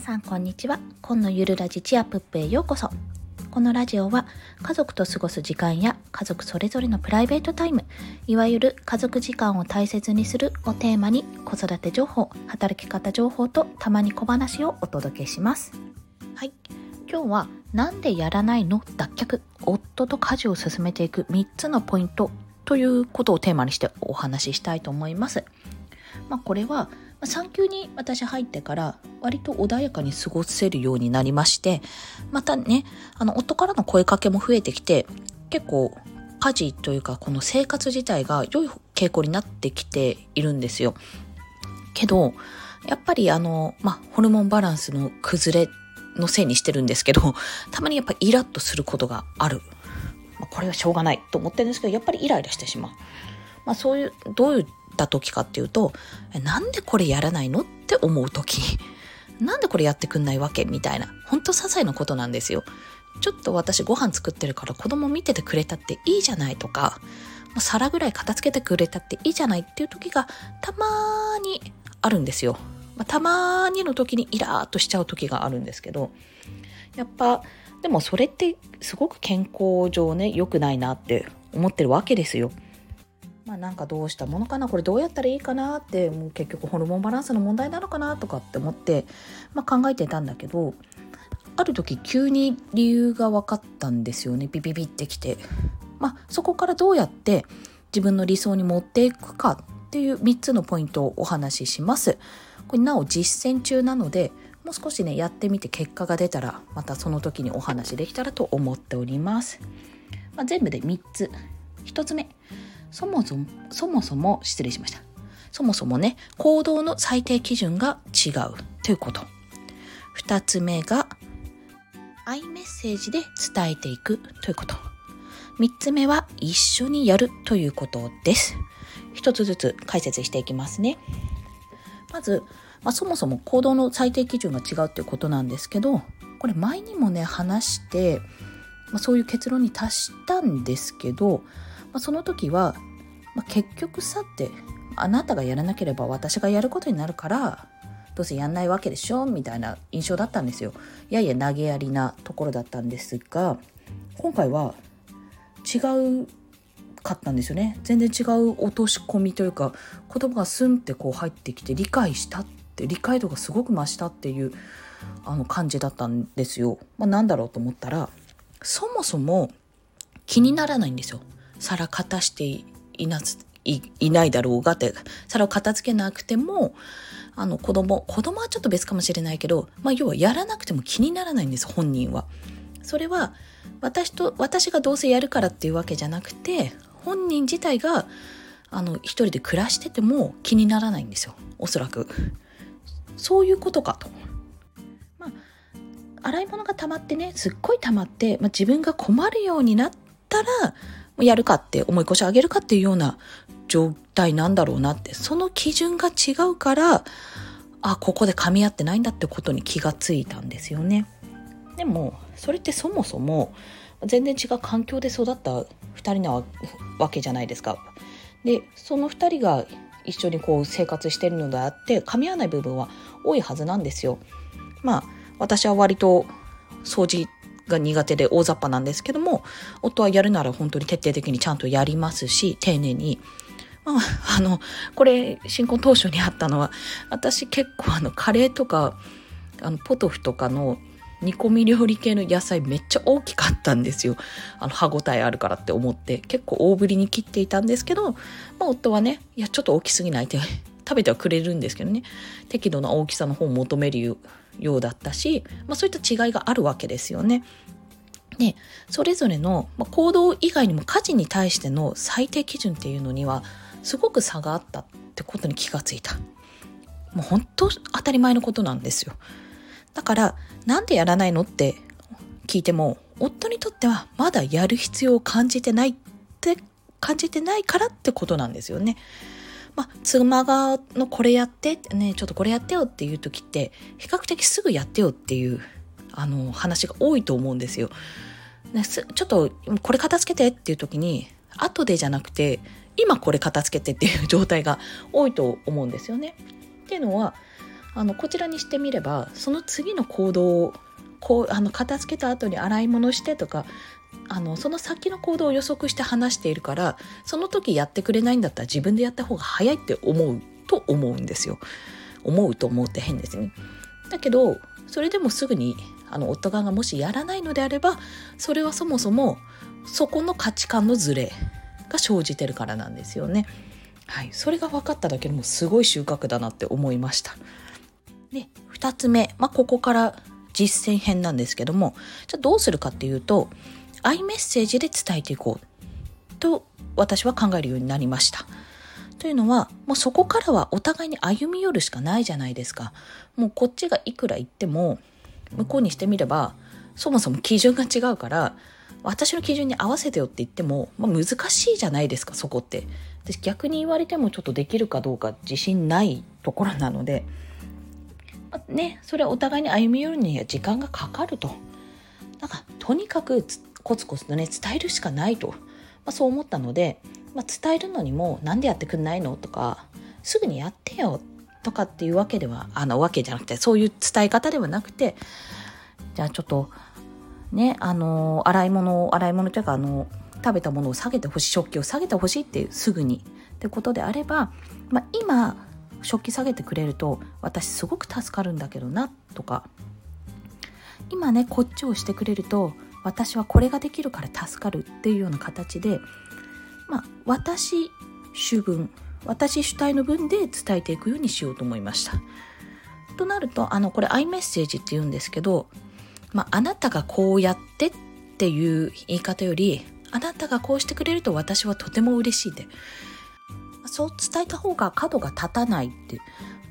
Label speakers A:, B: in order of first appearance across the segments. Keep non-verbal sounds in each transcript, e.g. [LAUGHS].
A: さんこんにちは。今のゆるラジチアプップへようこそ。このラジオは家族と過ごす時間や家族それぞれのプライベートタイムいわゆる家族時間を大切にするをテーマに子育て情報働き方情報とたまに小話をお届けします。はい。今日はなんでやらないの脱却夫と家事を進めていく3つのポイントということをテーマにしてお話ししたいと思います。まあこれは産休に私入ってから割と穏やかに過ごせるようになりまして、またね、あの、夫からの声かけも増えてきて、結構家事というかこの生活自体が良い傾向になってきているんですよ。けど、やっぱりあの、まあ、ホルモンバランスの崩れのせいにしてるんですけど、[LAUGHS] たまにやっぱイラッとすることがある。まあ、これはしょうがないと思ってるんですけど、やっぱりイライラしてしまう。まあそういう、どういうった時かっていうと、なんでこれやらないのって思う時。[LAUGHS] なんでこれやってくんないわけみたいな。ほんと些細なことなんですよ。ちょっと私ご飯作ってるから子供見ててくれたっていいじゃないとか、皿ぐらい片付けてくれたっていいじゃないっていう時がたまーにあるんですよ。まあ、たまーにの時にイラーっとしちゃう時があるんですけど、やっぱ、でもそれってすごく健康上ね、良くないなって思ってるわけですよ。まあ、なんかどうしたものかなこれどうやったらいいかなってもう結局ホルモンバランスの問題なのかなとかって思って、まあ、考えてたんだけどある時急に理由が分かったんですよね。ビビビってきて、まあ、そこからどうやって自分の理想に持っていくかっていう3つのポイントをお話しします。これなお実践中なのでもう少しねやってみて結果が出たらまたその時にお話できたらと思っております、まあ、全部で3つ。1つ目。そもそも、そもそも、失礼しました。そもそもね、行動の最低基準が違うということ。二つ目が、アイメッセージで伝えていくということ。三つ目は、一緒にやるということです。一つずつ解説していきますね。まず、まあ、そもそも行動の最低基準が違うっていうことなんですけど、これ前にもね、話して、まあ、そういう結論に達したんですけど、まあ、その時は、まあ、結局さってあなたがやらなければ私がやることになるからどうせやんないわけでしょ？みたいな印象だったんですよい。やいや投げやりなところだったんですが今回は違うかったんですよね全然違う落とし込みというか言葉がスンってこう入ってきて理解したって理解度がすごく増したっていうあの感じだったんですよ。まあ、なんだろうと思ったらそもそも気にならないんですよ。皿片していないいないだろうがって皿を片付けなくてもあの子供子供はちょっと別かもしれないけど、まあ、要はやらなくても気にならないんです本人は。それは私と私がどうせやるからっていうわけじゃなくて本人自体があの一人で暮らしてても気にならないんですよおそらく。そういうことかと。まあ洗い物が溜まってねすっごい溜まって、まあ、自分が困るようになったらやるかって思い越し上げるかっていうような状態なんだろうなって、その基準が違うから、あ、ここで噛み合ってないんだってことに気がついたんですよね。でも、それってそもそも全然違う環境で育った2人なわけじゃないですか。で、その2人が一緒にこう生活してるのであって噛み合わない部分は多いはずなんですよ。まあ私は割と掃除が苦手で大雑把なんですけども、夫はやるなら本当に徹底的にちゃんとやりますし、丁寧に。まあ、[LAUGHS] あの、これ、新婚当初にあったのは、私結構あの、カレーとか、あの、ポトフとかの煮込み料理系の野菜めっちゃ大きかったんですよ。あの、歯ごたえあるからって思って、結構大ぶりに切っていたんですけど、まあ、夫はね、いや、ちょっと大きすぎないって食べてはくれるんですけどね、適度な大きさの方を求めるようだったし、まあ、そういった違いがあるわけですよね。でそれぞれの、まあ、行動以外にも家事に対しての最低基準っていうのにはすごく差があったってことに気がついた。もう本当当たり前のことなんですよ。だからなんでやらないのって聞いても夫にとってはまだやる必要を感じてないって感じてないからってことなんですよね。まあ、妻側のこれやってねちょっとこれやってよっていう時って比較的すぐやってよっていうあの話が多いと思うんですよ。ねちょっとこれ片付けてっていう時に後でじゃなくて今これ片付けてっていう状態が多いと思うんですよね。っていうのはあのこちらにしてみればその次の行動をこうあの片付けた後に洗い物してとかあのその先の行動を予測して話しているからその時やってくれないんだったら自分でやった方が早いって思うと思うんですよ。思うと思うって変ですね。だけどそれでもすぐにあの夫側がもしやらないのであればそれはそもそもそこの価値観のズレが生じてるからなんですよね。はい、それが分かっただけでもすごい収穫だなって思いました。で2つ目、まあ、ここから実践編なんですけどもじゃあどうするかっていうと iMessage で伝えていこうと私は考えるようになりました。というのはもうそこからはお互いに歩み寄るしかないじゃないですか。もうこっちがいくら言っても向こうにしてみればそもそも基準が違うから私の基準に合わせてよって言っても、まあ、難しいじゃないですかそこって。で逆に言われてもちょっとできるかどうか自信ないところなので、まあ、ねそれはお互いに歩み寄るには時間がかかると。なんかとにかくコツコツとね伝えるしかないと、まあ、そう思ったので、まあ、伝えるのにも「何でやってくんないの?」とか「すぐにやってよ」とかっていうわけではあのわけじゃなくてそういう伝え方ではなくてじゃあちょっとねあの洗い物洗い物というかあの食べたものを下げてほしい食器を下げてほしいっていうすぐに。ってことであれば、まあ、今食器下げてくれると私すごく助かるんだけどなとか。今ねこっちをしてくれると私はこれができるから助かるっていうような形でまあ私主文私主体の文で伝えていくようにしようと思いました。となるとあのこれ iMessage って言うんですけど、まあ、あなたがこうやってっていう言い方よりあなたがこうしてくれると私はとても嬉しいでそう伝えた方が角が立たないって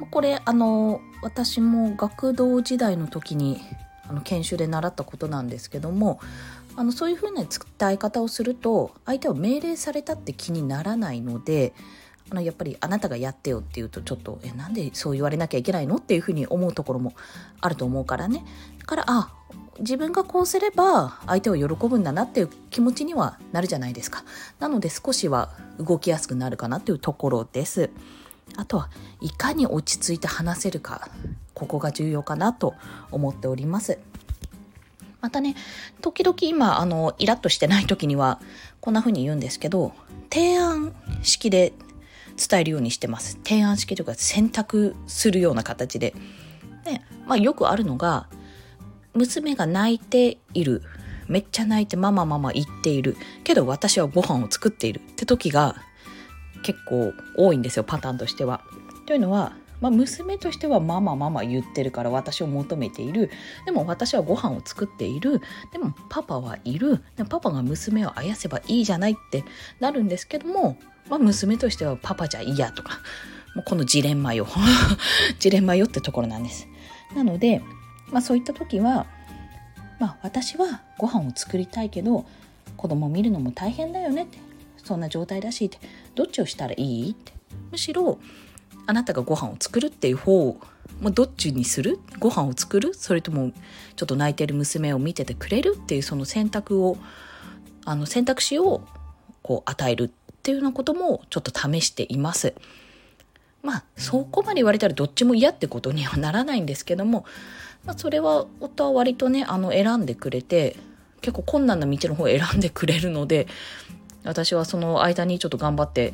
A: これあの私も学童時代の時にあの研修で習ったことなんですけどもあのそういうふうな伝え方をすると相手は命令されたって気にならないのであのやっぱりあなたがやってよって言うとちょっとえなんでそう言われなきゃいけないのっていうふうに思うところもあると思うからね。だからあ自分がこうすれば相手を喜ぶんだなっていう気持ちにはなるじゃないですか。なので少しは動きやすくなるかなっていうところです。あとはいかに落ち着いて話せるかここが重要かなと思っておりますまたね時々今あのイラッとしてない時にはこんな風に言うんですけど提案式で伝えるようにしてます。提案式とか選択するような形で。で、まあよくあるのが、娘が泣いている。めっちゃ泣いてママママ言っている。けど私はご飯を作っているって時が結構多いんですよ、パターンとしては。というのは、まあ、娘としてはママママ言ってるから私を求めているでも私はご飯を作っているでもパパはいるパパが娘をあやせばいいじゃないってなるんですけどもまあ、娘としてはパパじゃ嫌とか、もうこのジレンマよ。[LAUGHS] ジレンマよってところなんです。なので、まあそういった時は、まあ私はご飯を作りたいけど、子供見るのも大変だよねって。そんな状態だしって。どっちをしたらいいって。むしろ、あなたがご飯を作るっていう方まあ、どっちにする？ご飯を作る？それともちょっと泣いてる娘を見ててくれるっていうその選択をあの選択肢をこう与えるっていうようなこともちょっと試しています。まあそこまで言われたらどっちも嫌ってことにはならないんですけども、まあ、それは夫は割とねあの選んでくれて結構困難な道の方を選んでくれるので私はその間にちょっと頑張って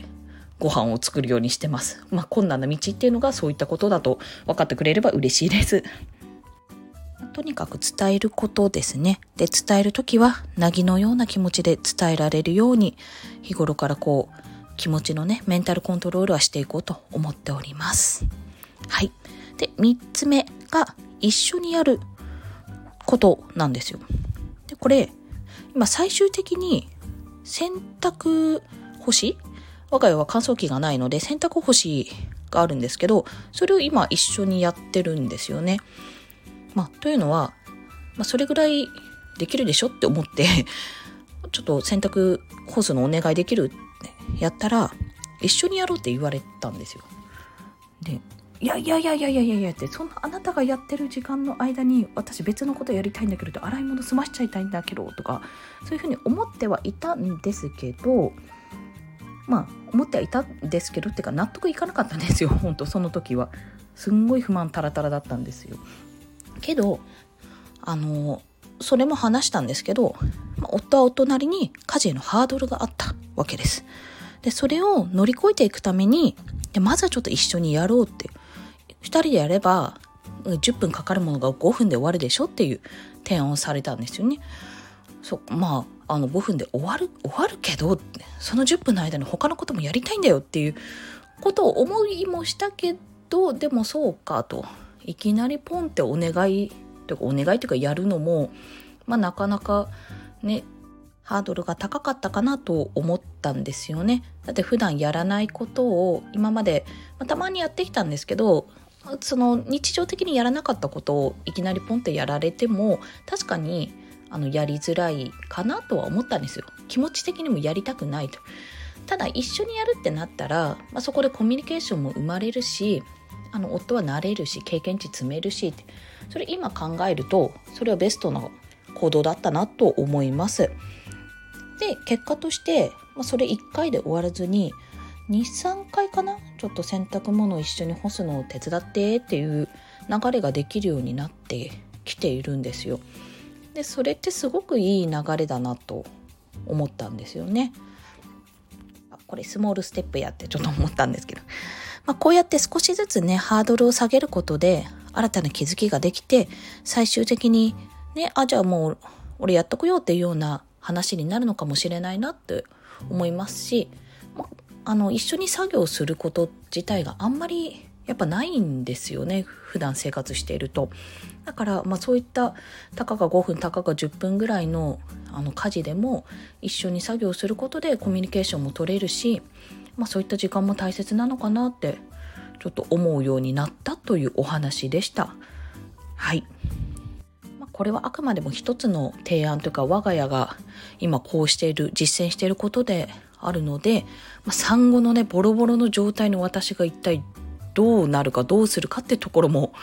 A: ご飯を作るようにしてます。まあ困難な道っていうのがそういったことだと分かってくれれば嬉しいです。とにかく伝えることですね。で、伝えるときは、なぎのような気持ちで伝えられるように、日頃からこう、気持ちのね、メンタルコントロールはしていこうと思っております。はい。で、三つ目が、一緒にやることなんですよ。で、これ、今最終的に洗濯干し？我が家は乾燥機がないので洗濯干しがあるんですけど、それを今一緒にやってるんですよね。まあ、というのは、まあ、それぐらいできるでしょって思って [LAUGHS] ちょっと洗濯干すのお願いできるってやったら、一緒にやろうって言われたんですよ。で、いやいやいやいやいやいやいやって、そんなあなたがやってる時間の間に私別のことやりたいんだけど、洗い物済ましちゃいたいんだけど、とか、そういうふうに思ってはいたんですけど、まあ思ってはいたんですけどっていうか納得いかなかったんですよ [LAUGHS] 本当その時は。すんごい不満タラタラだったんですよ。けどあのそれも話したんですけど、まあ、夫は夫なりに家事へのハードルがあったわけです。でそれを乗り越えていくためにでまずはちょっと一緒にやろうって2人でやれば10分かかるものが5分で終わるでしょっていう提案をされたんですよね。そまああの5分で終わる終わるけどその10分の間に他のこともやりたいんだよっていうことを思いもしたけどでもそうかといきなりポンってお願いとかお願いというかやるのもまあなかなかねハードルが高かったかなと思ったんですよね。だって普段やらないことを今まで、まあ、たまにやってきたんですけどその日常的にやらなかったことをいきなりポンってやられても確かにあのやりづらいかなとは思ったんですよ。気持ち的にもやりたくないと。ただ一緒にやるってなったら、まあ、そこでコミュニケーションも生まれるしあの夫は慣れるし経験値積めるしそれ今考えるとそれはベストな行動だったなと思います。で結果として、まあ、それ1回で終わらずに23回かな？ちょっと洗濯物を一緒に干すのを手伝ってっていう流れができるようになってきているんですよ。でそれってすごくいい流れだなと思ったんですよね。これスモールステップやってちょっと思ったんですけど、まあ、こうやって少しずつねハードルを下げることで新たな気づきができて最終的にねあじゃあもう俺やっとくよっていうような話になるのかもしれないなって思いますしあの一緒に作業すること自体があんまりやっぱないんですよね普段生活していると。だから、まあ、そういったたかが5分たかが10分ぐらいのあの家事でも一緒に作業することでコミュニケーションも取れるし、まあ、そういった時間も大切なのかなってちょっと思うようになったというお話でした。はい、まあ、これはあくまでも一つの提案というか我が家が今こうしている実践していることであるので、まあ、産後のねボロボロの状態の私が一体どうなるかどうするかってところも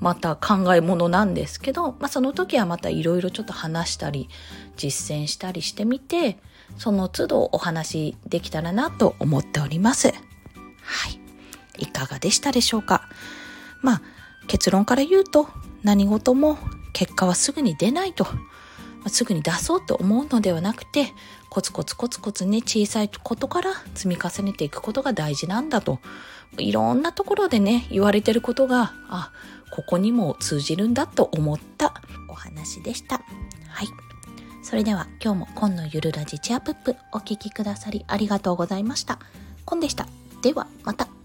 A: また考えものなんですけど、まあ、その時はまたいろいろちょっと話したり実践したりしてみてその都度お話できたらなと思っております。はい。いかがでしたでしょうか？まあ結論から言うと何事も結果はすぐに出ないとますぐに出そうと思うのではなくてコツコツコツコツね小さいことから積み重ねていくことが大事なんだと。いろんなところでね言われてることがあここにも通じるんだと思った。お話でした。はい。それでは今日も今のゆるラジチアプップお聴きくださりありがとうございました。コンでした。ではまた。